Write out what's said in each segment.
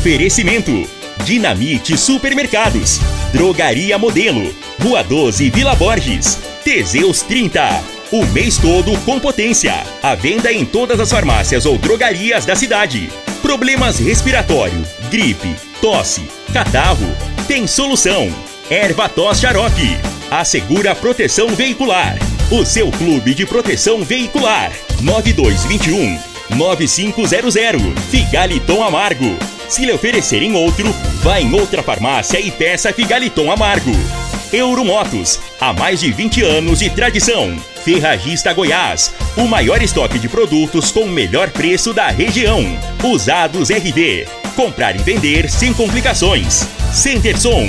Oferecimento: Dinamite Supermercados, Drogaria Modelo, Rua 12 Vila Borges, Teseus 30. O mês todo com potência. A venda em todas as farmácias ou drogarias da cidade. Problemas respiratório, gripe, tosse, catarro. Tem solução. Erva tos xarope. Assegura proteção veicular. O seu clube de proteção veicular. 9221 9500. Figaliton Amargo. Se lhe oferecerem outro, vá em outra farmácia e peça Figaliton Amargo. Euromotos, há mais de 20 anos de tradição. Ferragista Goiás, o maior estoque de produtos com o melhor preço da região. Usados RD, comprar e vender sem complicações. Centerson.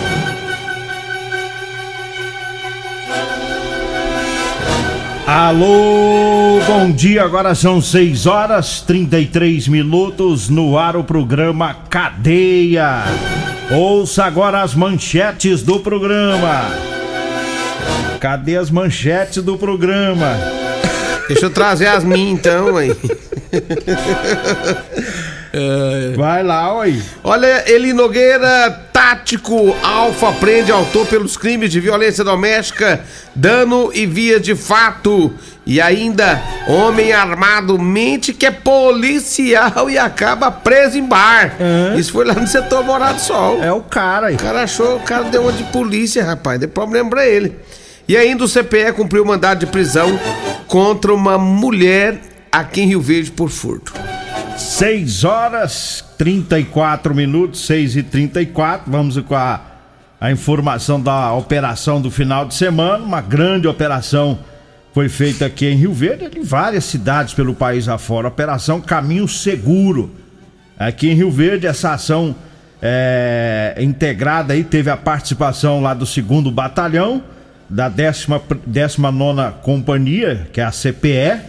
Alô, bom dia. Agora são 6 horas 33 minutos no ar o programa Cadeia. Ouça agora as manchetes do programa. Cadê as manchetes do programa? Deixa eu trazer as minhas então, aí. Vai lá, oi. Olha, Eli Nogueira, tático, Alfa prende autor pelos crimes de violência doméstica, dano e via de fato. E ainda, homem armado mente que é policial e acaba preso em bar. Hã? Isso foi lá no setor Morado do Sol. É o cara aí. O cara achou, o cara deu uma de polícia, rapaz, deu problema pra ele. E ainda o CPE cumpriu mandado de prisão contra uma mulher aqui em Rio Verde por furto. 6 horas 34 minutos, 6 e 34 Vamos com a, a informação da operação do final de semana. Uma grande operação foi feita aqui em Rio Verde, em várias cidades pelo país afora. Operação Caminho Seguro. Aqui em Rio Verde, essa ação é, integrada aí teve a participação lá do segundo batalhão, da 19 Companhia, que é a CPE,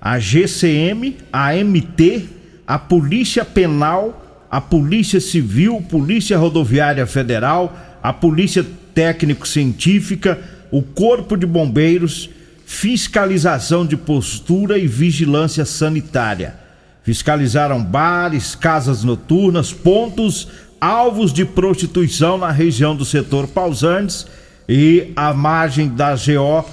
a GCM, a MT, a Polícia Penal, a Polícia Civil, Polícia Rodoviária Federal, a Polícia Técnico-Científica, o Corpo de Bombeiros, fiscalização de postura e vigilância sanitária. Fiscalizaram bares, casas noturnas, pontos, alvos de prostituição na região do setor Pausantes e a margem da GO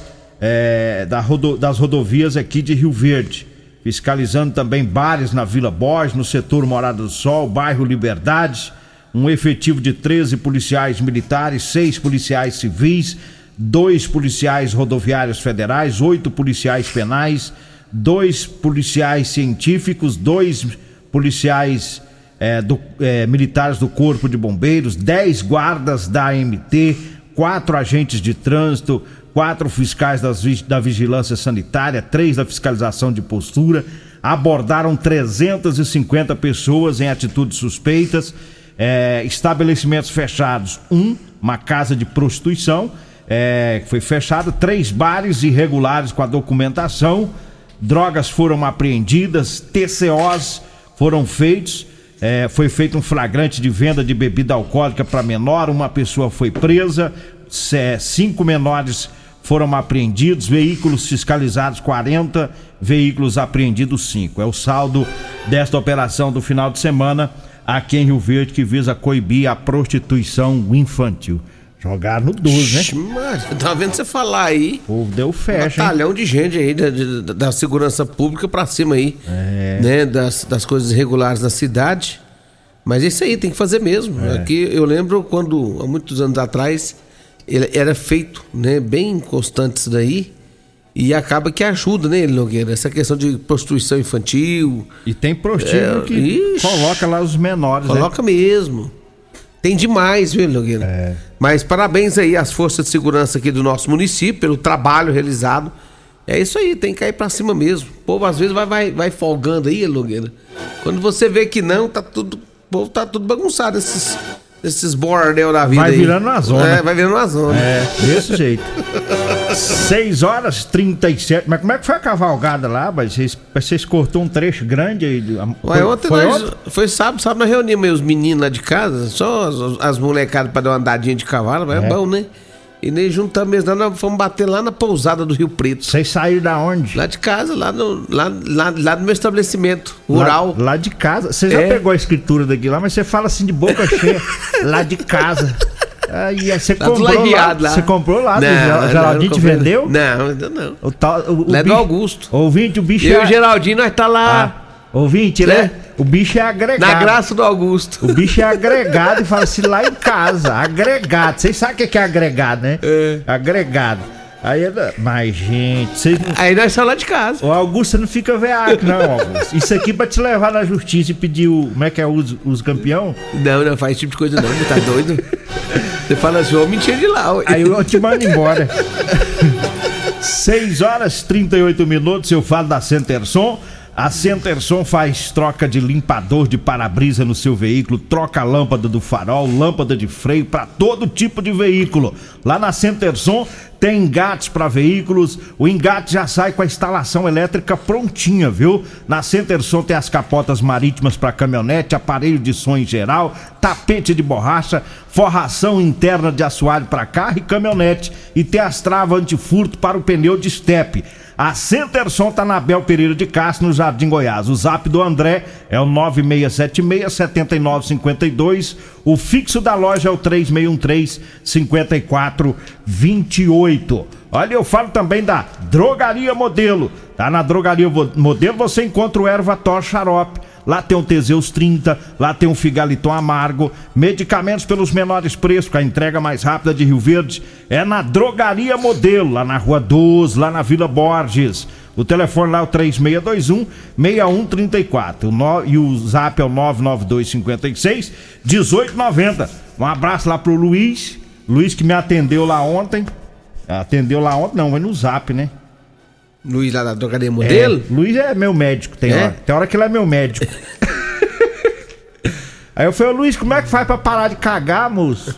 é, da rodo- das rodovias aqui de Rio Verde. Fiscalizando também bares na Vila Borges, no setor Morada do Sol, bairro Liberdade. Um efetivo de 13 policiais militares, seis policiais civis, dois policiais rodoviários federais, oito policiais penais, dois policiais científicos, dois policiais eh, do- eh, militares do Corpo de Bombeiros, dez guardas da AMT, quatro agentes de trânsito, quatro fiscais das da vigilância sanitária, três da fiscalização de postura, abordaram 350 pessoas em atitudes suspeitas, eh, estabelecimentos fechados, um, uma casa de prostituição, que foi fechado, três bares irregulares com a documentação, drogas foram apreendidas, TCOs foram feitos, é, foi feito um flagrante de venda de bebida alcoólica para menor, uma pessoa foi presa, cinco menores foram apreendidos, veículos fiscalizados 40, veículos apreendidos 5. É o saldo desta operação do final de semana aqui em Rio Verde que visa coibir a prostituição infantil. Jogaram no 12, né? Tava vendo você falar aí. O povo deu fecha, hein? Batalhão de gente aí da, de- da segurança pública pra cima aí. É. Né? Das, das coisas irregulares da cidade. Mas isso aí tem que fazer mesmo. É. Aqui eu lembro quando, há muitos anos atrás, ele era feito, né? Bem constante isso daí. E acaba que ajuda, né, Nogueira? Essa questão de prostituição infantil. E tem prostíbulo É, que ixi. coloca lá os menores, né? Coloca mesmo. Tem demais, viu, Nogueira? É. Mas parabéns aí às forças de segurança aqui do nosso município pelo trabalho realizado. É isso aí, tem que cair pra cima mesmo. O povo às vezes vai, vai, vai folgando aí, Nogueira. Quando você vê que não, tá tudo. O povo tá tudo bagunçado. Esses esses bordel da vida Vai aí. virando uma zona. É, vai virando uma zona. É, desse jeito. 6 horas 37. Mas como é que foi a cavalgada lá? Mas vocês, vocês cortou um trecho grande aí? de- Ué, foi, ontem foi nós, ontem? foi sábado, sábado nós reunimos os meninos lá de casa, só as, as molecadas pra dar uma andadinha de cavalo, mas é, É. bom, né? E nem juntamos mesmo, nós fomos bater lá na pousada do Rio Preto. Vocês saíram da onde? Lá de casa, lá no, lá, lá, lá no meu estabelecimento rural. Lá, lá de casa. Você já É. pegou a escritura daqui lá, mas você fala assim de boca cheia. lá de casa. Aí você do comprou lá, Lajeado, lá. Você comprou lá, do Não, não, Geraldinho te vendeu? Não, ainda não. O tal, o, o é do bicho- Augusto. Ouvinte, o bicho Eu e é... o Geraldinho, nós tá lá Ah, ouvinte, né? É. O bicho é agregado. na graça do Augusto. O bicho é agregado e fala assim lá em casa. Agregado. Vocês sabem o que que é agregado, né? É. Agregado. Aí, é- mas, gente, vocês não. Aí nós estamos lá de casa. O Augusto não fica veaco, não, Augusto. Isso aqui pra te levar na justiça e pedir o. Como é que é os, os campeão? Não, não faz esse tipo de coisa não, tá doido? Você fala assim, ô, mentira de lá. ué. Aí eu te mando embora. 6 horas 38 minutos, eu falo da Centerson. A Centerson faz troca de limpador de para-brisa no seu veículo, troca a lâmpada do farol, lâmpada de freio para todo tipo de veículo. Lá na Centerson tem engates para veículos, o engate já sai com a instalação elétrica prontinha, viu? Na Centerson tem as capotas marítimas para caminhonete, aparelho de som em geral, tapete de borracha, forração interna de assoalho para carro e caminhonete e tem as travas antifurto para o pneu de estepe. A Centerson tá na Bel Pereira de Castro, no Jardim Goiás. O zap do André é o 9676-7952. O fixo da loja é o 3613-5428. Olha, eu falo também da Drogaria Modelo. Tá na Drogaria Modelo você encontra o Erva Tor Xarope. Lá tem o Teseus 30, lá tem o Figaliton Amargo, medicamentos pelos menores preços, a entrega mais rápida de Rio Verde. É na Drogaria Modelo, lá na Rua 12, lá na Vila Borges. O telefone lá é o 3621-6134. O no- E o zap é o 99256-1890. Um abraço lá pro Luiz. Luiz que me atendeu lá ontem. Atendeu lá ontem, não, vai no zap, né? Luiz lá da drogaria modelo. É, Luiz é meu médico, tem, É? hora, tem hora que ele é meu médico. Aí eu falei, Luiz, como é que faz pra parar de cagar, moço?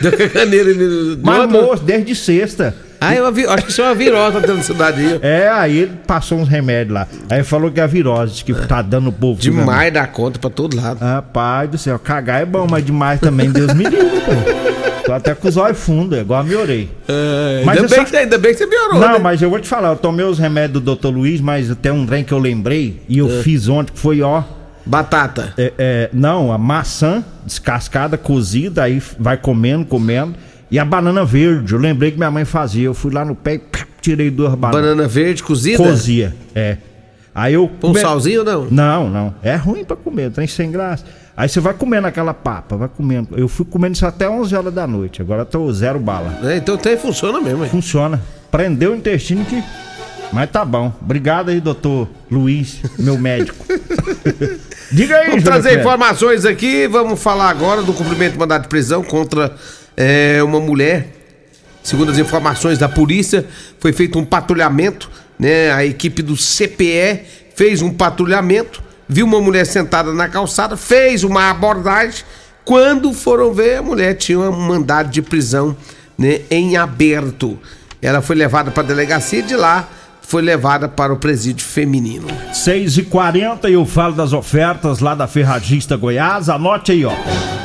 Mas, moço, desde sexta. Ah, eu vi- acho que isso é uma virose dentro da cidade aí. É, aí ele passou uns remédios lá. Aí falou que é a virose, que tá dando o povo. Demais da conta pra todo lado. Rapaz do céu, cagar é bom, mas demais também, Deus me livre, pô. Tô até com os olhos fundos, igual me orei. É, Mas ainda, eu bem só- que, ainda bem que você piorou, Não, né? mas eu vou te falar, eu tomei os remédios do Dr. Luiz, mas tem um trem que eu lembrei e É. eu fiz ontem, que foi, ó. Batata. É, é, não, a maçã descascada, cozida, aí vai comendo, comendo. E a banana verde, eu lembrei que minha mãe fazia. Eu fui lá no pé e tirei duas bananas. Banana verde cozida? Cozia, é. Aí eu. Com come- salzinho ou não? Não, não. É ruim pra comer, tem sem graça. Aí você vai comendo aquela papa, vai comendo. Eu fui comendo isso até 11 horas da noite. Agora tô zero bala. É, então tem, funciona mesmo. hein? Funciona. Prendeu o intestino que. Mas tá bom. Obrigado aí, doutor Luiz, meu médico. Diga aí, Vamos trazer informações aqui. Vamos falar agora do cumprimento de mandado de prisão contra é, uma mulher. Segundo as informações da polícia, foi feito um patrulhamento, né? A equipe do CPE fez um patrulhamento, viu uma mulher sentada na calçada, fez uma abordagem. Quando foram ver, a mulher tinha um mandado de prisão né, em aberto. Ela foi levada para a delegacia de lá foi levada para o presídio feminino. 6 e 40 e eu falo das ofertas lá da Ferragista Goiás. Anote aí, ó.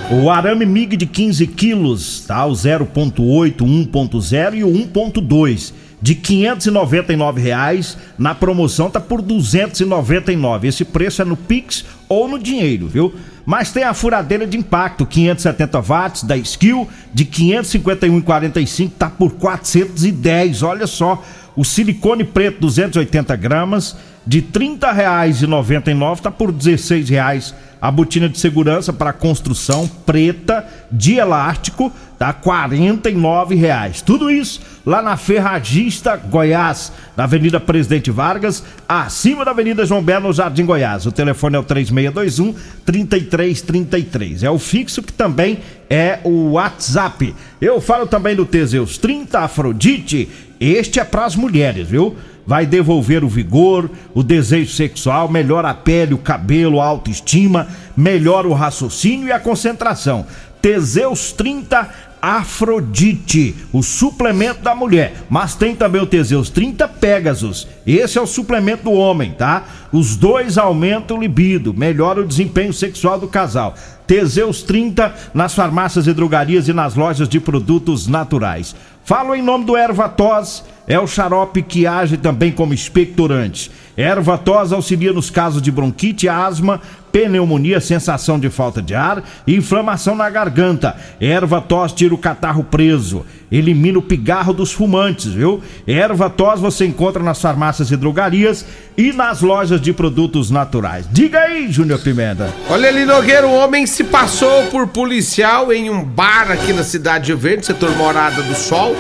O arame MIG de 15 quilos, tá? O 0.8, 1.0 e o 1.2. De 599 reais, na promoção tá por 299. Esse preço é no Pix ou no dinheiro, viu? Mas tem a furadeira de impacto, 570 watts da Skill, de 551,45 tá por 410. Olha só, o silicone preto 280 gramas de R$ 30,99 tá por R$ 16,00. A botina de segurança para construção preta de elástico tá R$ 49,00. Tudo isso lá na Ferragista Goiás, na Avenida Presidente Vargas, acima da Avenida João Belo, Jardim Goiás. O telefone é o 3621 3333. É o fixo que também é o WhatsApp. Eu falo também do Teseus 30 Afrodite. Este é para as mulheres, viu? Vai devolver o vigor, o desejo sexual, melhora a pele, o cabelo, a autoestima, melhora o raciocínio e a concentração. Teseus 30 Afrodite, o suplemento da mulher. Mas tem também o Teseus 30 Pegasus. Esse é o suplemento do homem, tá? Os dois aumentam o libido, melhora o desempenho sexual do casal. Teseus 30 nas farmácias e drogarias e nas lojas de produtos naturais. Falo em nome do Erva Tos, é o xarope que age também como expectorante. Erva tos auxilia nos casos de bronquite, asma, pneumonia, sensação de falta de ar e inflamação na garganta. Erva tos tira o catarro preso, elimina o pigarro dos fumantes, viu? Erva tos você encontra nas farmácias e drogarias e nas lojas de produtos naturais. Diga aí, Júnior Pimenta. Olha ali, Nogueira, um homem se passou por policial em um bar aqui na cidade de Verde, setor Morada do Sol.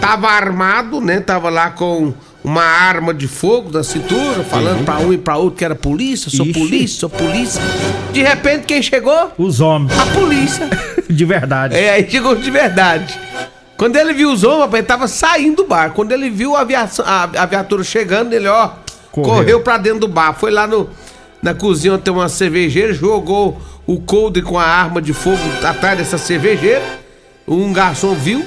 Tava armado, né? Tava lá com uma arma de fogo da cintura, falando pra um e pra outro que era polícia, sou Ixi. polícia, sou polícia. De repente, quem chegou? Os homens. A polícia. de verdade. É, aí chegou de verdade. Quando ele viu os homens, ele tava saindo do bar. Quando ele viu a, aviação, a, a viatura chegando, ele, ó, correu, correu pra dentro do bar. Foi lá no, na cozinha onde tem uma cervejeira, jogou o coldre com a arma de fogo atrás dessa cervejeira. Um garçom viu,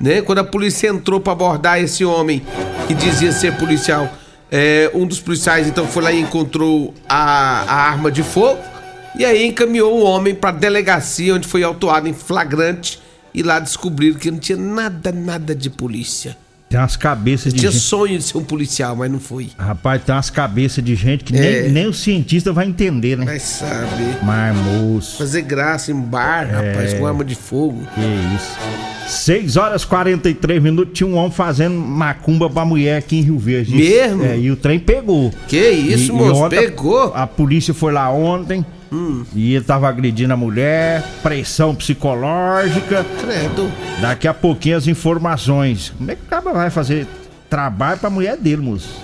né? Quando a polícia entrou para abordar esse homem que dizia ser policial, é, um dos policiais então foi lá e encontrou a, a arma de fogo e aí encaminhou o homem para delegacia onde foi autuado em flagrante e lá descobriram que não tinha nada, nada de polícia. Tem umas cabeças de tinha gente. sonho de ser um policial, mas não foi. Rapaz, tem umas cabeças de gente que é. nem, nem o cientista vai entender, né? Vai saber. Mas, moço. Fazer graça em bar, é. rapaz, com arma de fogo. Que isso. 6 horas 43 minutos, tinha um homem fazendo macumba pra mulher aqui em Rio Verde. Mesmo? É, e o trem pegou. Que isso, e, moço? E pegou? A, a polícia foi lá ontem. Hum. E ele tava agredindo a mulher, pressão psicológica. Credo. Daqui a pouquinho as informações. Como é que o cara vai fazer trabalho pra mulher dele, moço?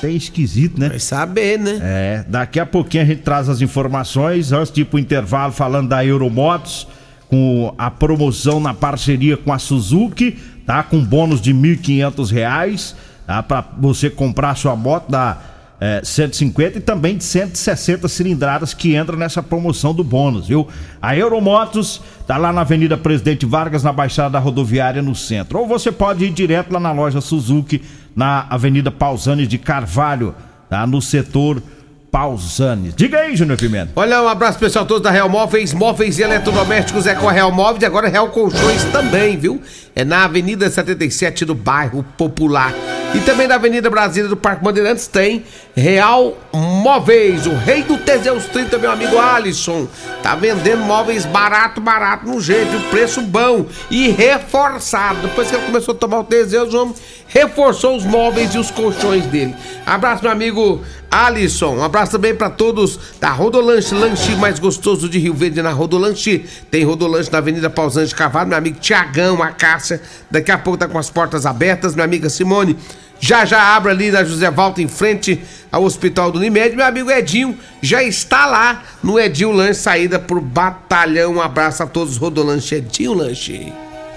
Tem esquisito, né? Vai saber, né? É, daqui a pouquinho a gente traz as informações, antes de ir pro intervalo falando da Euromotos, com a promoção na parceria com a Suzuki, tá? Com bônus de R$ 1.500, tá? Pra você comprar sua moto da é, 150 e também de 160 cilindradas que entra nessa promoção do bônus, viu? A Euromotos tá lá na Avenida Presidente Vargas, na Baixada da Rodoviária, no centro. Ou você pode ir direto lá na loja Suzuki, na Avenida Pausanes de Carvalho, tá? No setor Pausanes. Diga aí, Júnior Pimenta. Olha, um abraço pessoal todos da Real Móveis, móveis e eletrodomésticos é com a Real Móveis e agora Real Colchões também, viu? É na Avenida 77 do bairro Popular. E também na Avenida Brasília do Parque Bandeirantes tem Real Móveis, o rei do Teseus 30, meu amigo Alisson. Tá vendendo móveis barato, barato no jeito, preço bom e reforçado. Depois que ele começou a tomar o Teseus, o homem reforçou os móveis e os colchões dele. Abraço, meu amigo Alisson. Um abraço também para todos da Rodolanche, lanche mais gostoso de Rio Verde na Rodolanche. Tem Rodolanche na Avenida Pausante Cavalo, meu amigo Tiagão, a Cássia. Daqui a pouco tá com as portas abertas, minha amiga Simone. Já já abre ali na José Valta em frente ao Hospital do Unimed. Meu amigo Edinho já está lá no Edinho Lanche, saída pro batalhão. Um abraço a todos, Rodolanche Edinho Lanche.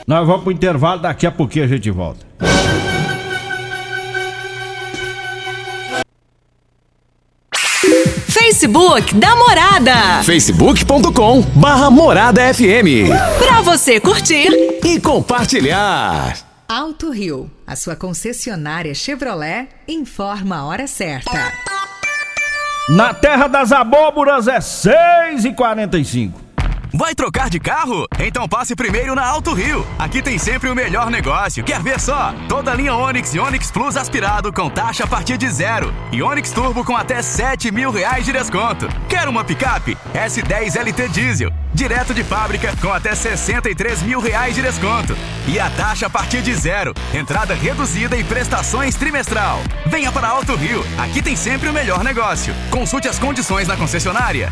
Nós vamos pro intervalo, daqui a pouquinho a gente volta. Facebook da Morada. Facebook.com barra Morada FM. Pra você curtir e compartilhar. Alto Rio, a sua concessionária Chevrolet, informa a hora certa. Na terra das abóboras é 6 e 45 Vai trocar de carro? Então passe primeiro na Alto Rio. Aqui tem sempre o melhor negócio. Quer ver só? Toda a linha Onix e Onix Plus aspirado com taxa a partir de zero. E Onix Turbo com até 7 mil reais de desconto. Quer uma picape? S10 LT Diesel. Direto de fábrica com até 63 mil reais de desconto. E a taxa a partir de zero. Entrada reduzida e prestações trimestral. Venha para Alto Rio. Aqui tem sempre o melhor negócio. Consulte as condições na concessionária.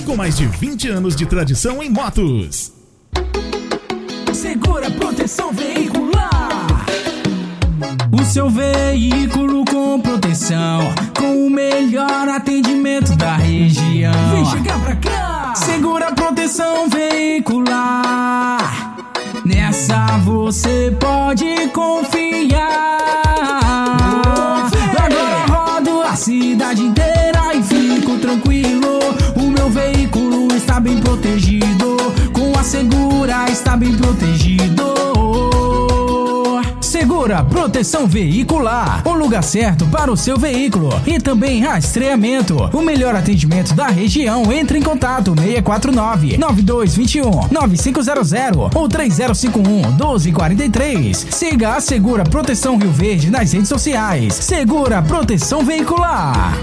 com mais de 20 anos de tradição em motos. Segura proteção veicular. O seu veículo com proteção, com o melhor atendimento da região. Vem chegar pra cá. Segura proteção veicular. Nessa você pode confiar. Agora rodo a cidade inteira e fico tranquilo. Meu veículo está bem protegido. Com a segura está bem protegido. Segura Proteção Veicular, o lugar certo para o seu veículo e também rastreamento. O melhor atendimento da região. Entre em contato 649 9221 9500 ou 3051 1243. Siga a Segura Proteção Rio Verde nas redes sociais. Segura Proteção Veicular.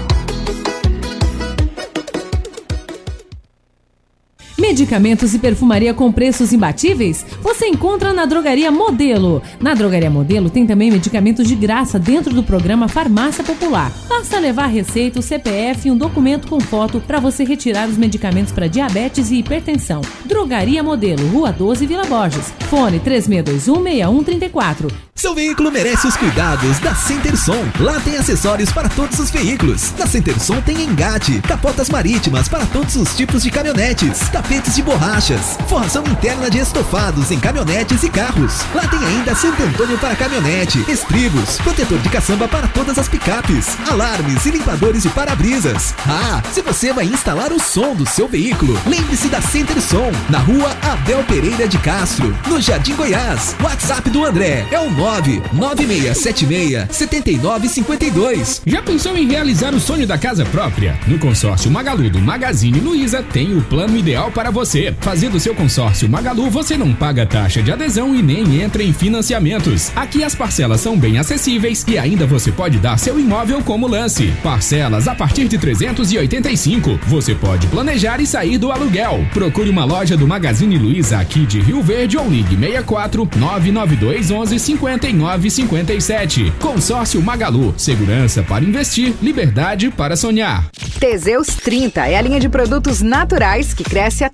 Medicamentos e perfumaria com preços imbatíveis? Você encontra na Drogaria Modelo. Na Drogaria Modelo tem também medicamentos de graça dentro do programa Farmácia Popular. Basta levar receita, o CPF e um documento com foto para você retirar os medicamentos para diabetes e hipertensão. Drogaria Modelo, Rua 12, Vila Borges. Fone 36216134. Seu veículo merece os cuidados da Centerson. Lá tem acessórios para todos os veículos. Na Centerson tem engate, capotas marítimas para todos os tipos de caminhonetes, de borrachas, forração interna de estofados em caminhonetes e carros. Lá tem ainda Santo Antônio para caminhonete, estribos, protetor de caçamba para todas as picapes, alarmes e limpadores de para-brisas. Ah, se você vai instalar o som do seu veículo, lembre-se da Centerson, na rua Abel Pereira de Castro, no Jardim Goiás. WhatsApp do André é o 99676-7952. Já pensou em realizar o sonho da casa própria? No consórcio Magalu do Magazine Luiza tem o plano ideal para você. Fazendo seu consórcio Magalu, você não paga taxa de adesão e nem entra em financiamentos. Aqui as parcelas são bem acessíveis e ainda você pode dar seu imóvel como lance. Parcelas a partir de 385. Você pode planejar e sair do aluguel. Procure uma loja do Magazine Luiza aqui de Rio Verde ou ligue 64 992 11 59 57. Consórcio Magalu. Segurança para investir, liberdade para sonhar. Teseus 30 é a linha de produtos naturais que cresce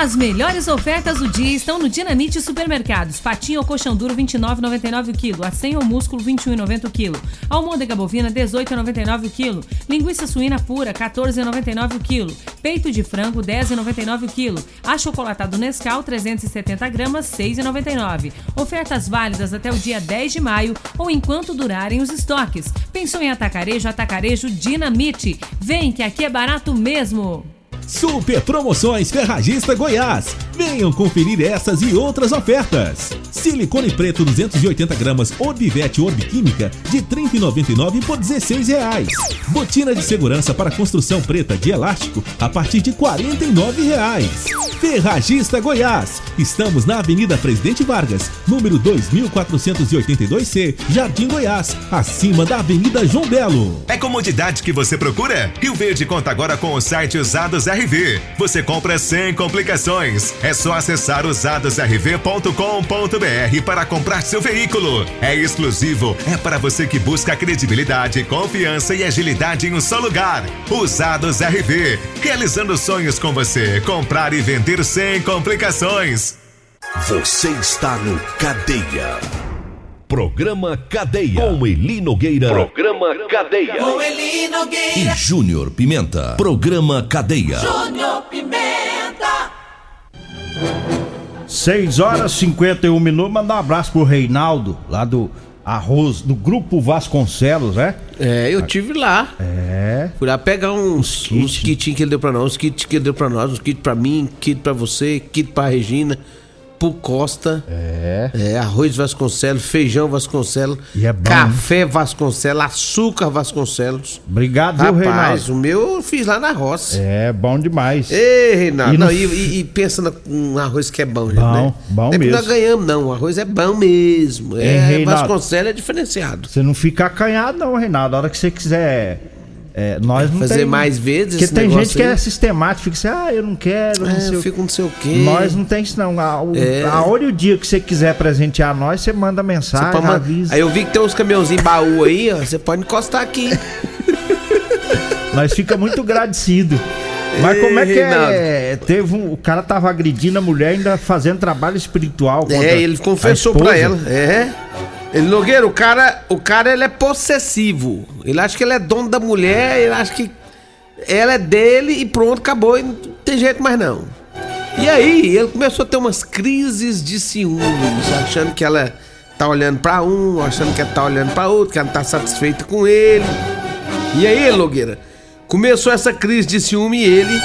As melhores ofertas do dia estão no Dinamite Supermercados. Patinho ou colchão duro 29,99 o quilo. Acém ou músculo 21,90 o quilo. Almôndega bovina 18,99 o quilo. Linguiça suína pura 14,99 o quilo. Peito de frango 10,99 o quilo. Achocolatado Nescau 370 gramas 6,99. Ofertas válidas até o dia 10 de maio ou enquanto durarem os estoques. Pensou em atacarejo? Atacarejo Dinamite. Vem que aqui é barato mesmo. Super Promoções Ferragista Goiás. Venham conferir essas e outras ofertas. Silicone preto 280 gramas Orbivete Orbiquímica de R$ 30,99 por 16 reais. Botina de segurança para construção preta de elástico a partir de 49 reais. Ferragista Goiás. Estamos na Avenida Presidente Vargas, número 2482C, Jardim Goiás, acima da Avenida João Belo. É comodidade que você procura? Rio Verde conta agora com o site Usados RV. Você compra sem complicações. É só acessar usadosrv.com.br para comprar seu veículo. É exclusivo, é para você que busca credibilidade, confiança e agilidade em um só lugar. Usados RV, realizando sonhos com você. Comprar e vender sem complicações. Você está no Cadeia. Programa Cadeia. Com Eli Nogueira. Programa Cadeia. Com Eli Nogueira. E Júnior Pimenta. Programa Cadeia. Júnior Pimenta. 6 horas e 51 minutos. Mandar um abraço pro Reinaldo, lá do Arroz, do Grupo Vasconcelos, né? É, eu tive lá. É. Fui lá pegar uns, kit. uns kitinhos que ele deu pra nós, uns kits que ele deu pra nós, uns kits pra mim, kit pra você, kit pra Regina. Pro Costa. É. É, arroz Vasconcelos, feijão Vasconcelos, é café Vasconcelos, açúcar Vasconcelos. Obrigado, viu, Rapaz, Reinaldo? o meu eu fiz lá na roça. É bom demais. Ei, Reinaldo, E não, no- e, e- pensa num arroz que é bom, gente, Bom, né? bom não é mesmo. nós ganhamos, não. O arroz é bom mesmo. Ei, É, Reinaldo. Vasconcelos é diferenciado. Você não fica acanhado, não, Reinaldo. A hora que você quiser. É, nós não Fazer tem- mais vezes Porque tem gente que aí. é sistemático, fica assim, ah, eu não quero, não É, sei eu fico não sei o quê. Nós não tem isso, não. A, o- É. a hora e o dia que você quiser presentear nós, você manda Você mensagem, man- avisa. Aí eu vi que tem uns caminhãozinhos baú aí, ó. Você pode encostar aqui. Nós fica muito agradecido. Mas Ei, como é que é? Teve um, o cara tava agredindo a mulher ainda fazendo trabalho espiritual. É, ele confessou pra ela. É. Ele, Nogueira, o cara, o cara ele é possessivo. Ele acha que ele é dono da mulher, ele acha que ela é dele e pronto, acabou. E não tem jeito mais não. E aí, ele começou a ter umas crises de ciúmes, achando que ela tá olhando pra um, achando que ela tá olhando pra outro, que ela não tá satisfeita com ele. E aí, Logueira, começou essa crise de ciúme e ele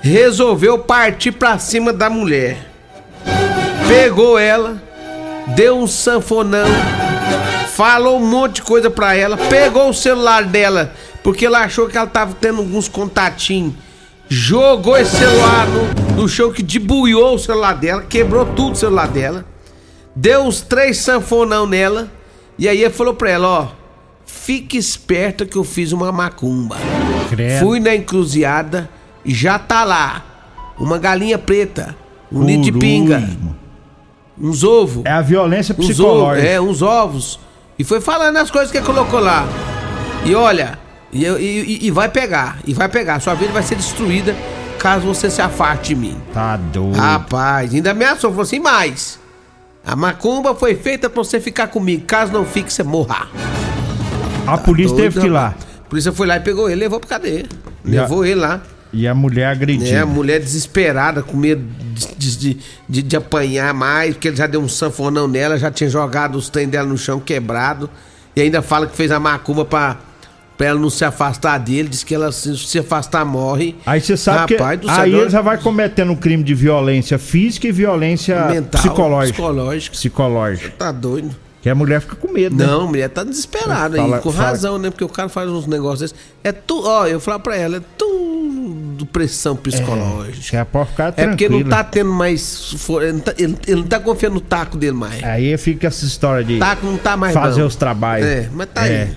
resolveu partir pra cima da mulher. Pegou ela, deu um sanfonão, falou um monte de coisa pra ela, pegou o celular dela, porque ela achou que ela tava tendo alguns contatinhos. Jogou esse celular no, no chão que debuiou o celular dela, quebrou tudo o celular dela. Deu uns três sanfonão nela. E aí ele falou pra ela, ó. Fique esperta que eu fiz uma macumba. Credo. Fui na encruzilhada e já tá lá. Uma galinha preta. Um ninho de pinga. Uns ovos. É a violência Uns ovos, psicológica. é, uns ovos. E foi falando as coisas que colocou lá. E olha, e, e- e- vai pegar, e vai pegar. Sua vida vai ser destruída caso você se afaste de mim. Tá doido. Rapaz, ainda ameaçou, falou assim, mais. A macumba foi feita pra você ficar comigo. Caso não fique, você morra. a polícia Doido, teve que ir lá. A polícia foi lá e pegou ele, levou pra cadeia. A- Levou ele lá. E a mulher agredida. É, a mulher desesperada, com medo de, de, de, de apanhar mais, porque ele já deu um sanfonão nela, já tinha jogado os trem dela no chão quebrado. E ainda fala que fez a macumba pra, pra ela não se afastar dele. Diz que ela se, se afastar morre. Aí você sabe Rapaz que aí ele já vai cometendo um crime de violência física e violência Mental, psicológica. psicológica. Psicológica. Tá doido. Que a mulher fica com medo, né? Não, a mulher tá desesperada Fala- aí, com fala- razão, né? Porque o cara faz uns negócios desses. É tu, ó, eu falo pra ela, é tudo pressão psicológica. Que é pra ficar É porque não tá tendo mais. Ele não tá, ele- ele não tá confiando no taco dele mais. Aí fica essa história de taco não tá mais fazer bom. os trabalhos. É, mas tá É. aí.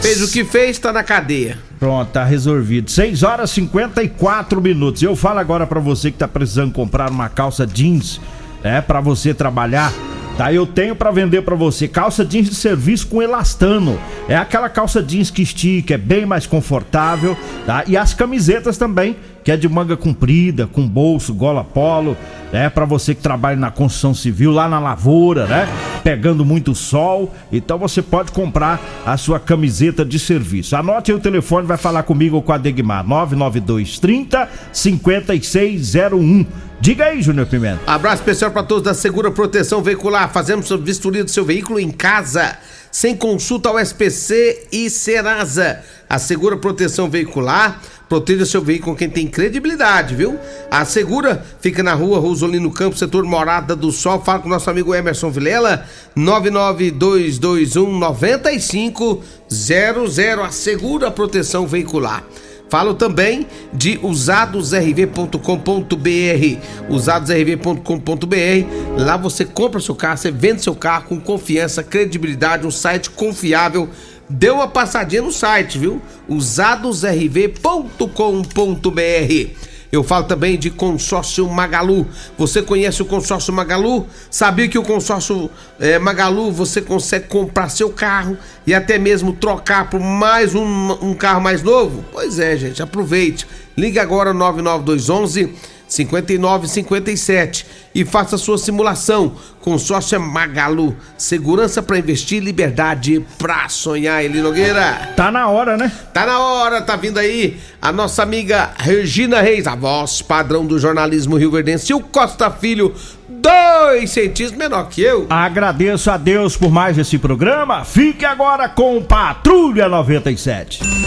Fez o que fez, tá na cadeia. Pronto, tá resolvido. 6 horas e 54 minutos. Eu falo agora pra você que tá precisando comprar uma calça jeans, é, para você trabalhar. Tá, eu tenho pra vender pra você calça jeans de serviço com elastano. É aquela calça jeans que estica, é bem mais confortável, tá? E as camisetas também, que é de manga comprida, com bolso, gola polo, é para você que trabalha na construção civil, lá na lavoura, né? Pegando muito sol, então você pode comprar a sua camiseta de serviço. Anote aí o telefone, vai falar comigo ou com a Degmar, 99230 5601. Diga aí, Júnior Pimenta. Abraço especial para todos da Segura Proteção Veicular. Fazemos a vistoria do seu veículo em casa, sem consulta ao SPC e Serasa. A Segura Proteção Veicular proteja seu veículo com quem tem credibilidade, viu? A Segura fica na rua Rosolino Campos, setor Morada do Sol. Fala com nosso amigo Emerson Vilela, 99221 9500. A Segura Proteção Veicular. Falo também de usadosrv.com.br. Usadosrv.com.br. Lá você compra seu carro, você vende seu carro com confiança, credibilidade, um site confiável. Dê uma passadinha no site, viu? usadosrv.com.br. Eu falo também de consórcio Magalu. Você conhece o consórcio Magalu? Sabia que o consórcio eh, Magalu você consegue comprar seu carro e até mesmo trocar por mais um, um carro mais novo? Pois é, gente, aproveite. Ligue agora 9921 5957 e faça sua simulação. Consórcio Magalu. Segurança para investir, liberdade para sonhar. Eli Nogueira. Tá na hora, né? Tá na hora, tá vindo aí a nossa amiga Regina Reis, a voz padrão do jornalismo rio-verdense, e o Costa Filho, dois centímetros menor que eu. Agradeço a Deus por mais esse programa. Fique agora com Patrulha 97.